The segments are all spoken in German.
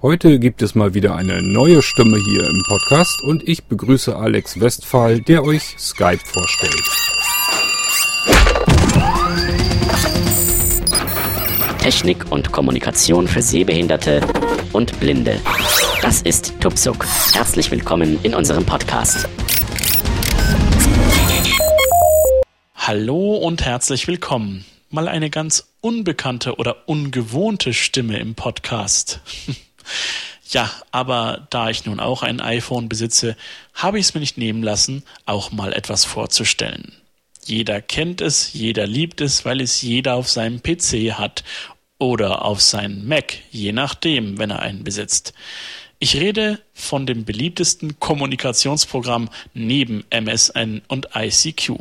Heute gibt es mal wieder eine neue Stimme hier im Podcast und ich begrüße Alex Westphal, der euch Skype vorstellt. Technik und Kommunikation für Sehbehinderte und Blinde. Das ist Tupsuk. Herzlich willkommen in unserem Podcast. Hallo und herzlich willkommen. Mal eine ganz unbekannte oder ungewohnte Stimme im Podcast. Ja, aber da ich nun auch ein iPhone besitze, habe ich es mir nicht nehmen lassen, auch mal etwas vorzustellen. Jeder kennt es, jeder liebt es, weil es jeder auf seinem PC hat oder auf seinem Mac, je nachdem, wenn er einen besitzt. Ich rede von dem beliebtesten Kommunikationsprogramm neben MSN und ICQ.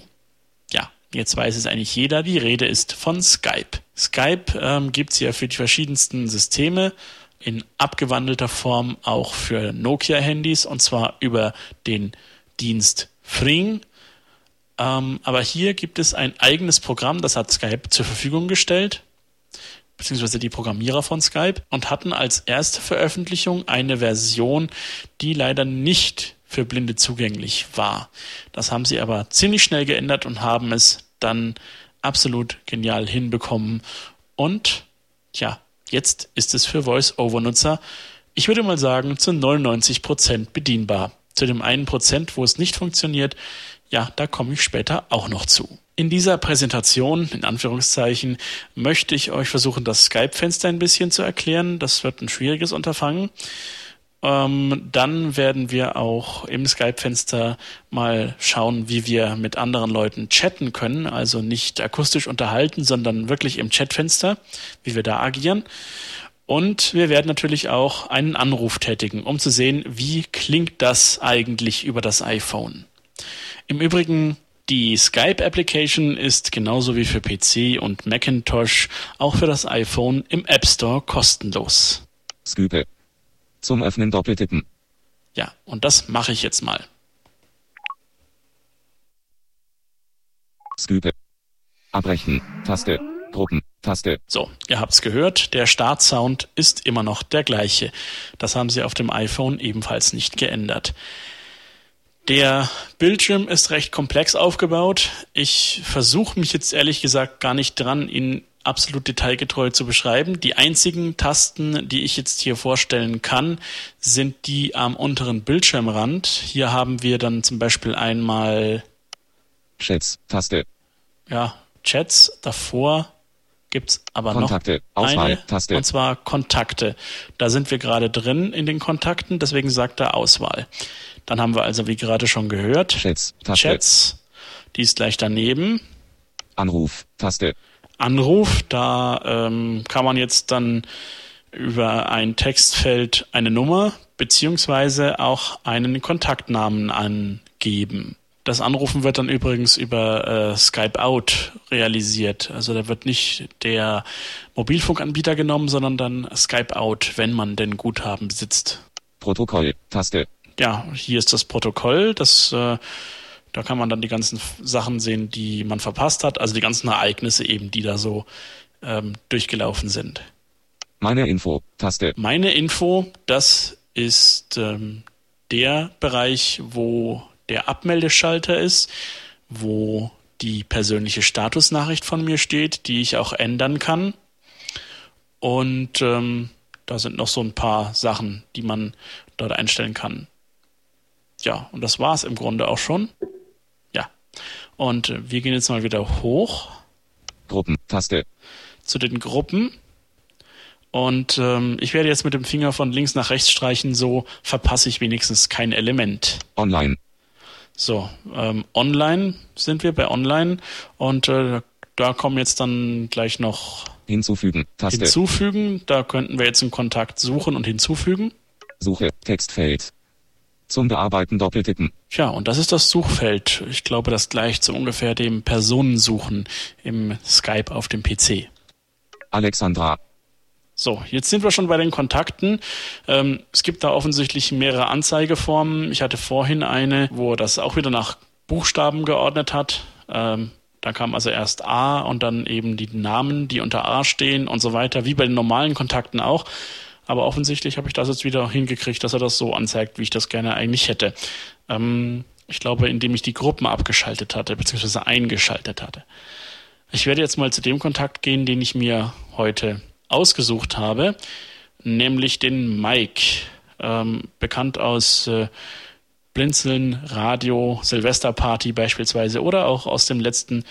Ja, jetzt weiß es eigentlich jeder, die Rede ist von Skype. Skype ähm, gibt es ja für die verschiedensten Systeme, in abgewandelter Form auch für Nokia-Handys und zwar über den Dienst Fring. Ähm, aber hier gibt es ein eigenes Programm, das hat Skype zur Verfügung gestellt, beziehungsweise die Programmierer von Skype und hatten als erste Veröffentlichung eine Version, die leider nicht für Blinde zugänglich war. Das haben sie aber ziemlich schnell geändert und haben es dann absolut genial hinbekommen. Und ja, Jetzt ist es für Voice-Over-Nutzer, ich würde mal sagen, zu 99 Prozent bedienbar. Zu dem einen Prozent, wo es nicht funktioniert, ja, da komme ich später auch noch zu. In dieser Präsentation, in Anführungszeichen, möchte ich euch versuchen, das Skype-Fenster ein bisschen zu erklären. Das wird ein schwieriges Unterfangen. Ähm, dann werden wir auch im Skype-Fenster mal schauen, wie wir mit anderen Leuten chatten können, also nicht akustisch unterhalten, sondern wirklich im Chatfenster, wie wir da agieren. Und wir werden natürlich auch einen Anruf tätigen, um zu sehen, wie klingt das eigentlich über das iPhone. Im Übrigen, die Skype-Application ist genauso wie für PC und Macintosh auch für das iPhone im App Store kostenlos. Skype. Zum Öffnen doppeltippen. Ja, und das mache ich jetzt mal. Skype. Abbrechen. Taste. Gruppen. Taste. So, ihr habt's gehört, der Startsound ist immer noch der gleiche. Das haben sie auf dem iPhone ebenfalls nicht geändert. Der Bildschirm ist recht komplex aufgebaut. Ich versuche mich jetzt ehrlich gesagt gar nicht dran, ihn absolut detailgetreu zu beschreiben. Die einzigen Tasten, die ich jetzt hier vorstellen kann, sind die am unteren Bildschirmrand. Hier haben wir dann zum Beispiel einmal Chats, Taste. Ja, Chats. Davor gibt's aber Kontakte, noch Auswahl, eine, Taste. und zwar Kontakte. Da sind wir gerade drin in den Kontakten, deswegen sagt er Auswahl. Dann haben wir also, wie gerade schon gehört, Chats, Taste. Chats. Die ist gleich daneben. Anruf, Taste. Anruf. Da ähm, kann man jetzt dann über ein Textfeld eine Nummer beziehungsweise auch einen Kontaktnamen angeben. Das Anrufen wird dann übrigens über äh, Skype Out realisiert. Also da wird nicht der Mobilfunkanbieter genommen, sondern dann Skype Out, wenn man denn Guthaben besitzt. Protokoll, Taste. Ja, hier ist das Protokoll. Das äh, da kann man dann die ganzen Sachen sehen, die man verpasst hat, also die ganzen Ereignisse eben, die da so ähm, durchgelaufen sind. Meine Info, Taste. Meine Info, das ist ähm, der Bereich, wo der Abmeldeschalter ist, wo die persönliche Statusnachricht von mir steht, die ich auch ändern kann. Und ähm, da sind noch so ein paar Sachen, die man dort einstellen kann. Ja, und das war's im Grunde auch schon. Und wir gehen jetzt mal wieder hoch. Gruppen, Taste. Zu den Gruppen. Und ähm, ich werde jetzt mit dem Finger von links nach rechts streichen, so verpasse ich wenigstens kein Element. Online. So, ähm, online sind wir bei online und äh, da kommen jetzt dann gleich noch hinzufügen, Taste. Hinzufügen, da könnten wir jetzt einen Kontakt suchen und hinzufügen. Suche, Textfeld. Zum Bearbeiten doppeltippen. Tja, und das ist das Suchfeld. Ich glaube, das gleicht so ungefähr dem Personensuchen im Skype auf dem PC. Alexandra. So, jetzt sind wir schon bei den Kontakten. Ähm, es gibt da offensichtlich mehrere Anzeigeformen. Ich hatte vorhin eine, wo er das auch wieder nach Buchstaben geordnet hat. Ähm, da kam also erst A und dann eben die Namen, die unter A stehen und so weiter, wie bei den normalen Kontakten auch. Aber offensichtlich habe ich das jetzt wieder hingekriegt, dass er das so anzeigt, wie ich das gerne eigentlich hätte. Ähm, ich glaube, indem ich die Gruppen abgeschaltet hatte, beziehungsweise eingeschaltet hatte. Ich werde jetzt mal zu dem Kontakt gehen, den ich mir heute ausgesucht habe, nämlich den Mike, ähm, bekannt aus äh, Blinzeln, Radio, Silvesterparty beispielsweise oder auch aus dem letzten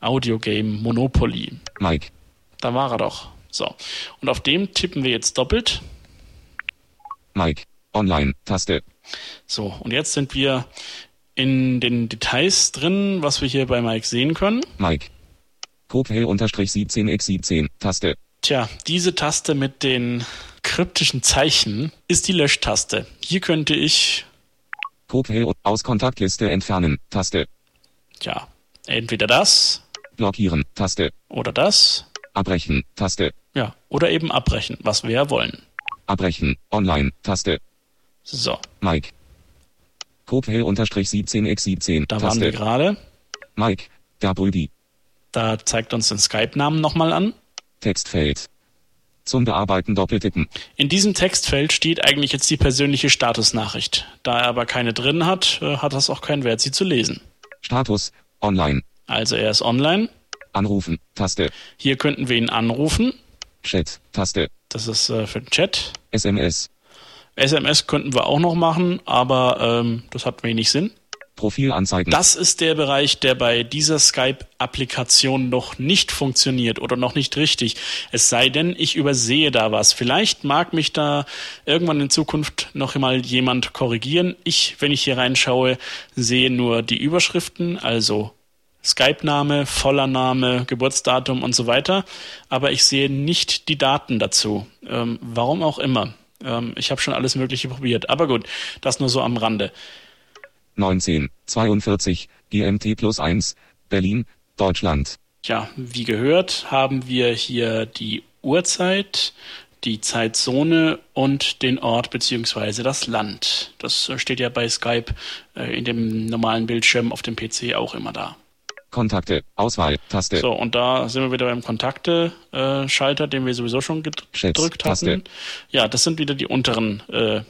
Audiogame Monopoly. Mike. Da war er doch. So. Und auf dem tippen wir jetzt doppelt. Mike. Online. Taste. So, und jetzt sind wir in den Details drin, was wir hier bei Mike sehen können. Mike. Copel-17x17. Taste. Tja, diese Taste mit den kryptischen Zeichen ist die Löschtaste. Hier könnte ich, Copel aus Kontaktliste entfernen. Taste. ja, entweder das Blockieren. Taste. oder das, Abbrechen. Taste. ja, oder eben abbrechen, was wir ja wollen. Abbrechen. Online. Taste. So, Mike. Copel-17x17. da waren wir Taste. gerade. Mike. Der Brüdi. Da zeigt uns den Skype-Namen nochmal an. Textfeld. Zum Bearbeiten doppeltippen. In diesem Textfeld steht eigentlich jetzt die persönliche Statusnachricht. Da er aber keine drin hat, äh, hat das auch keinen Wert, sie zu lesen. Status. Online. Also er ist online. Anrufen. Taste. Hier könnten wir ihn anrufen. Chat. Taste. Das ist äh, für den Chat. SMS. SMS könnten wir auch noch machen, aber ähm, das hat wenig Sinn. Profil anzeigen. Das ist der Bereich, der bei dieser Skype-Applikation noch nicht funktioniert oder noch nicht richtig. Es sei denn, ich übersehe da was. Vielleicht mag mich da irgendwann in Zukunft noch mal jemand korrigieren. Ich, wenn ich hier reinschaue, sehe nur die Überschriften, also Skype-Name, voller Name, Geburtsdatum und so weiter. Aber ich sehe nicht die Daten dazu. Ähm, warum auch immer. Ähm, ich habe schon alles Mögliche probiert. Aber gut, das nur so am Rande. 19. 42. GMT plus 1. Berlin. Deutschland. Ja, wie gehört, haben wir hier die Uhrzeit, die Zeitzone und den Ort beziehungsweise das Land. Das steht ja bei Skype äh, in dem normalen Bildschirm auf dem PC auch immer da. Kontakte. Auswahl. Taste. So, und da sind wir wieder beim Kontakte-Schalter, den wir sowieso schon gedrückt Taste. hatten. Ja, das sind wieder die unteren äh,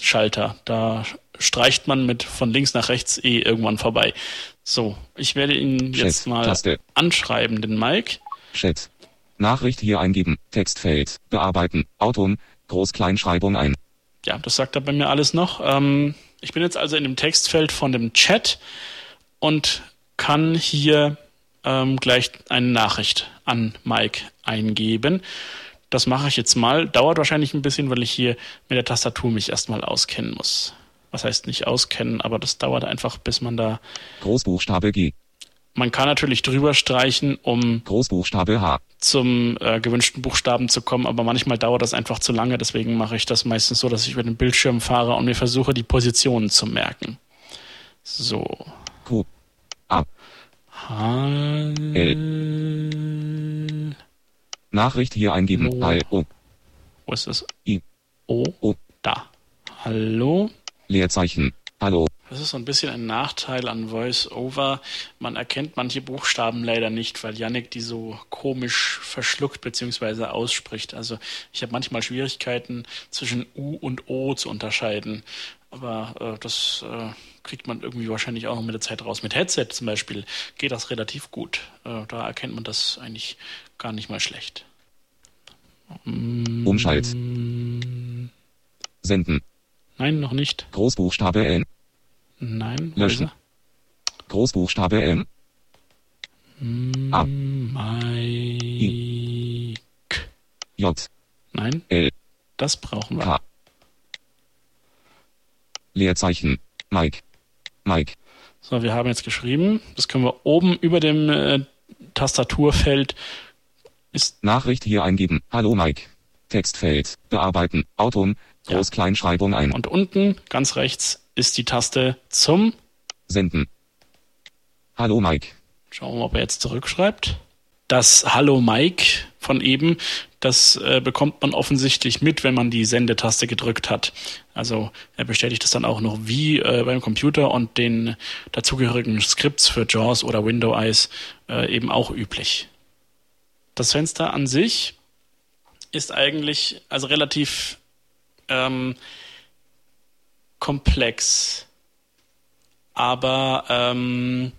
Schalter. Da streicht man mit von links nach rechts eh irgendwann vorbei. So, ich werde ihn Chat, jetzt mal Taste. anschreiben, den Mike. Chat. Nachricht hier eingeben. Textfeld. Bearbeiten. Auton. Groß-Kleinschreibung ein. Ja, das sagt er bei mir alles noch. Ähm, ich bin jetzt also in dem Textfeld von dem Chat und kann hier ähm, gleich eine Nachricht an Mike eingeben. Das mache ich jetzt mal. Dauert wahrscheinlich ein bisschen, weil ich hier mit der Tastatur mich erstmal auskennen muss. Was heißt nicht auskennen, aber das dauert einfach, bis man da. Großbuchstabe G. Man kann natürlich drüber streichen, um Großbuchstabe H. zum äh, gewünschten Buchstaben zu kommen, aber manchmal dauert das einfach zu lange. Deswegen mache ich das meistens so, dass ich über den Bildschirm fahre und mir versuche, die Positionen zu merken. So. Q. A. Hall Nachricht hier eingeben. Oh. H. O. Wo ist das? I. O. O. Da. Hallo. Leerzeichen. Hallo. Das ist so ein bisschen ein Nachteil an Voice-Over. Man erkennt manche Buchstaben leider nicht, weil Yannick die so komisch verschluckt bzw. ausspricht. Also ich habe manchmal Schwierigkeiten zwischen U und O zu unterscheiden. Aber äh, das äh, kriegt man irgendwie wahrscheinlich auch noch mit der Zeit raus. Mit Headset zum Beispiel geht das relativ gut. Äh, da erkennt man das eigentlich gar nicht mal schlecht. Umschalt. Senden. Nein, noch nicht. Großbuchstabe N. Nein. Löschen. Großbuchstabe M. A. Mike. J. Nein, L. das brauchen wir. K. Leerzeichen. Mike. Mike. So, wir haben jetzt geschrieben. Das können wir oben über dem äh, Tastaturfeld ist Nachricht hier eingeben. Hallo Mike. Textfeld. Bearbeiten. Ja. Groß-Kleinschreibung ein. und unten ganz rechts ist die Taste zum. Senden. Hallo Mike. Schauen wir mal, ob er jetzt zurückschreibt. Das Hallo Mike von eben, das äh, bekommt man offensichtlich mit, wenn man die Sendetaste gedrückt hat. Also er bestätigt das dann auch noch wie äh, beim Computer und den dazugehörigen Skripts für JAWS oder Window Eyes äh, eben auch üblich. Das Fenster an sich ist eigentlich also relativ ähm, komplex. Aber ähm,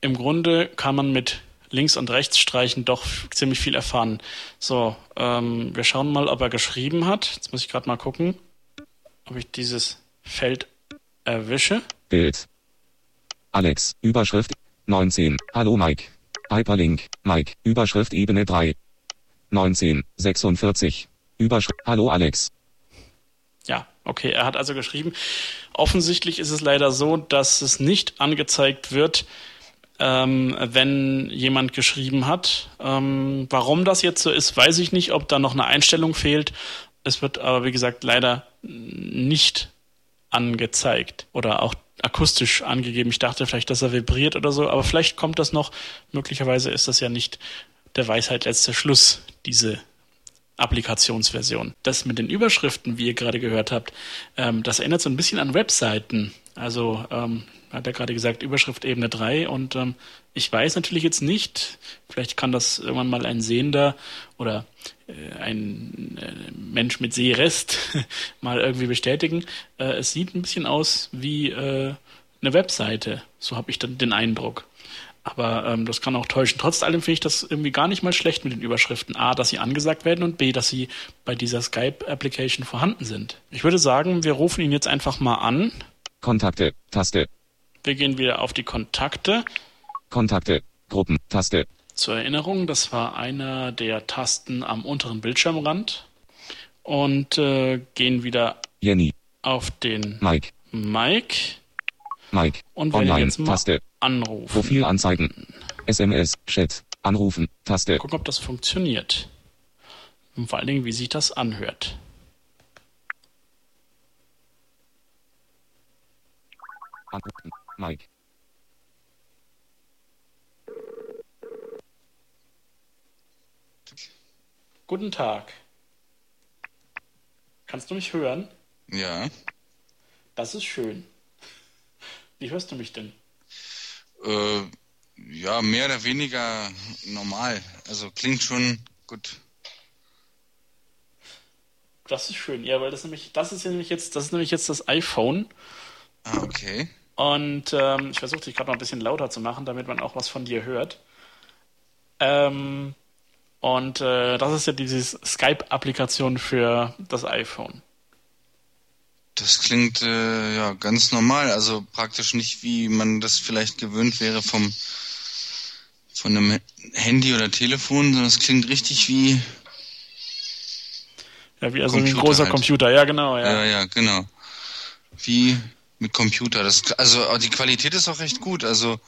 im Grunde kann man mit links und rechts streichen doch ziemlich viel erfahren. So, ähm, wir schauen mal, ob er geschrieben hat. Jetzt muss ich gerade mal gucken, ob ich dieses Feld erwische. Bild. Alex, Überschrift 19. Hallo Mike. Hyperlink, Mike, Überschrift Ebene 3. 19, 46. Überschrift, Hallo Alex. Ja, okay, er hat also geschrieben. Offensichtlich ist es leider so, dass es nicht angezeigt wird, ähm, wenn jemand geschrieben hat. Ähm, warum das jetzt so ist, weiß ich nicht, ob da noch eine Einstellung fehlt. Es wird aber, wie gesagt, leider nicht angezeigt oder auch akustisch angegeben. Ich dachte vielleicht, dass er vibriert oder so, aber vielleicht kommt das noch. Möglicherweise ist das ja nicht der Weisheit letzter Schluss, diese Applikationsversion. Das mit den Überschriften, wie ihr gerade gehört habt, ähm, das erinnert so ein bisschen an Webseiten. Also ähm, hat er gerade gesagt, Überschrift Ebene 3 und ähm, ich weiß natürlich jetzt nicht, vielleicht kann das irgendwann mal ein Sehender oder äh, ein äh, Mensch mit Sehrest mal irgendwie bestätigen. Äh, es sieht ein bisschen aus wie äh, eine Webseite, so habe ich dann den Eindruck. Aber ähm, das kann auch täuschen. Trotz allem finde ich das irgendwie gar nicht mal schlecht mit den Überschriften. A, dass sie angesagt werden und B, dass sie bei dieser Skype-Application vorhanden sind. Ich würde sagen, wir rufen ihn jetzt einfach mal an. Kontakte, Taste. Wir gehen wieder auf die Kontakte. Kontakte, Gruppen, Taste. Zur Erinnerung, das war einer der Tasten am unteren Bildschirmrand. Und äh, gehen wieder Jenny. auf den Mike. Mike. Mike. Und Online, jetzt mal Taste. anrufen. Profil anzeigen. SMS, Chat, Anrufen, Taste. Gucken, ob das funktioniert. Und vor allen Dingen, wie sich das anhört. Anrufen, Mike. Guten Tag. Kannst du mich hören? Ja, Das ist schön. Wie hörst du mich denn? äh, ja, mehr oder weniger normal. Also klingt schon gut. Das ist schön, ja, weil das nämlich, das ist ja nämlich jetzt, das ist nämlich jetzt das iPhone. Ah, okay. Und ähm, ich versuche dich gerade noch ein bisschen lauter zu machen, damit man auch was von dir hört. Ähm, und äh, das ist ja diese Skype-Applikation für das iPhone. Das klingt äh, ja ganz normal. Also praktisch nicht, wie man das vielleicht gewöhnt wäre vom von einem Handy oder Telefon, sondern es klingt richtig wie. Ja, wie also ein großer halt. Computer, ja genau, ja. Ja, ja, genau. Wie mit Computer. Das, also die Qualität ist auch recht gut. Also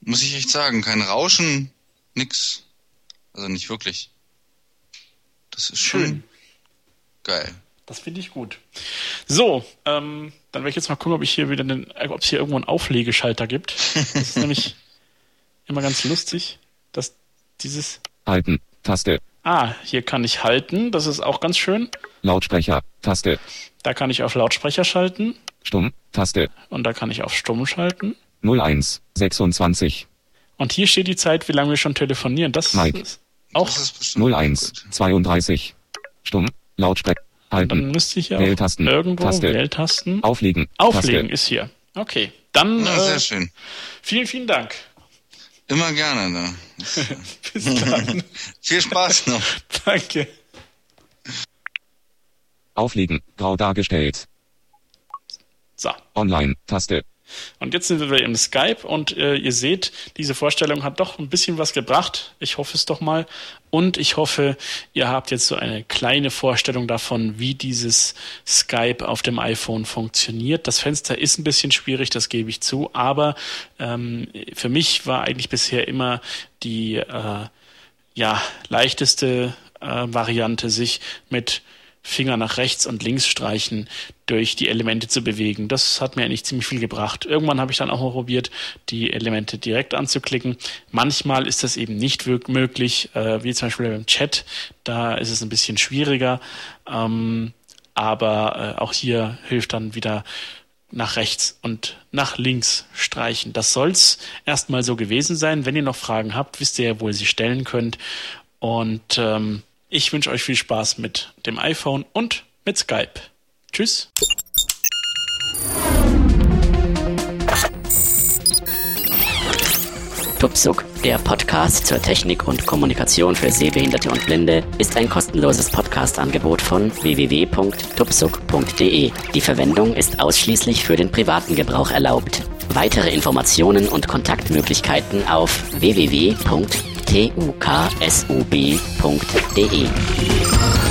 muss ich echt sagen, kein Rauschen, nix. Also nicht wirklich. Das ist schon Schön. geil. Das finde ich gut. So, ähm, dann werde ich jetzt mal gucken, ob ich hier wieder einen, äh, ob es hier irgendwo einen Auflegeschalter gibt. Das ist nämlich immer ganz lustig, dass dieses. Halten, Taste. Ah, hier kann ich halten. Das ist auch ganz schön. Lautsprecher, Taste. Da kann ich auf Lautsprecher schalten Stumm, Taste. und da kann ich auf Stumm schalten. 01, 26. Und hier steht die Zeit, wie lange wir schon telefonieren. Das Mike. ist auch. Das ist bestimmt 01, gut. 32. Stumm, Lautsprecher. Dann Halten. müsste ich ja auch Wähltasten, irgendwo Taste. Wähltasten. Auflegen. Auflegen Taste. ist hier. Okay, dann Na, sehr äh, schön. vielen, vielen Dank. Immer gerne. Ne? Bis dann. Viel Spaß noch. Danke. Auflegen. Grau dargestellt. So, Online. Taste. und jetzt sind wir im Skype und äh, ihr seht, diese Vorstellung hat doch ein bisschen was gebracht. Ich hoffe es doch mal. Und ich hoffe, ihr habt jetzt so eine kleine Vorstellung davon, wie dieses Skype auf dem iPhone funktioniert. Das Fenster ist ein bisschen schwierig, das gebe ich zu, aber ähm, für mich war eigentlich bisher immer die äh, ja, leichteste äh, Variante, sich mit Finger nach rechts und links streichen durch die Elemente zu bewegen. Das hat mir eigentlich ziemlich viel gebracht. Irgendwann habe ich dann auch mal probiert, die Elemente direkt anzuklicken. Manchmal ist das eben nicht möglich, äh, wie zum Beispiel beim Chat. Da ist es ein bisschen schwieriger. Ähm, aber äh, auch hier hilft dann wieder nach rechts und nach links streichen. Das soll's erstmal so gewesen sein. Wenn ihr noch Fragen habt, wisst ihr ja, wo ihr sie stellen könnt. Und ähm, Ich wünsche euch viel Spaß mit dem iPhone und mit Skype. Tschüss. Tupsuk, der Podcast zur Technik und Kommunikation für Sehbehinderte und Blinde, ist ein kostenloses Podcast-Angebot von www.tupsuk.de. Die Verwendung ist ausschließlich für den privaten Gebrauch erlaubt. Weitere Informationen und Kontaktmöglichkeiten auf www.tuksub.de.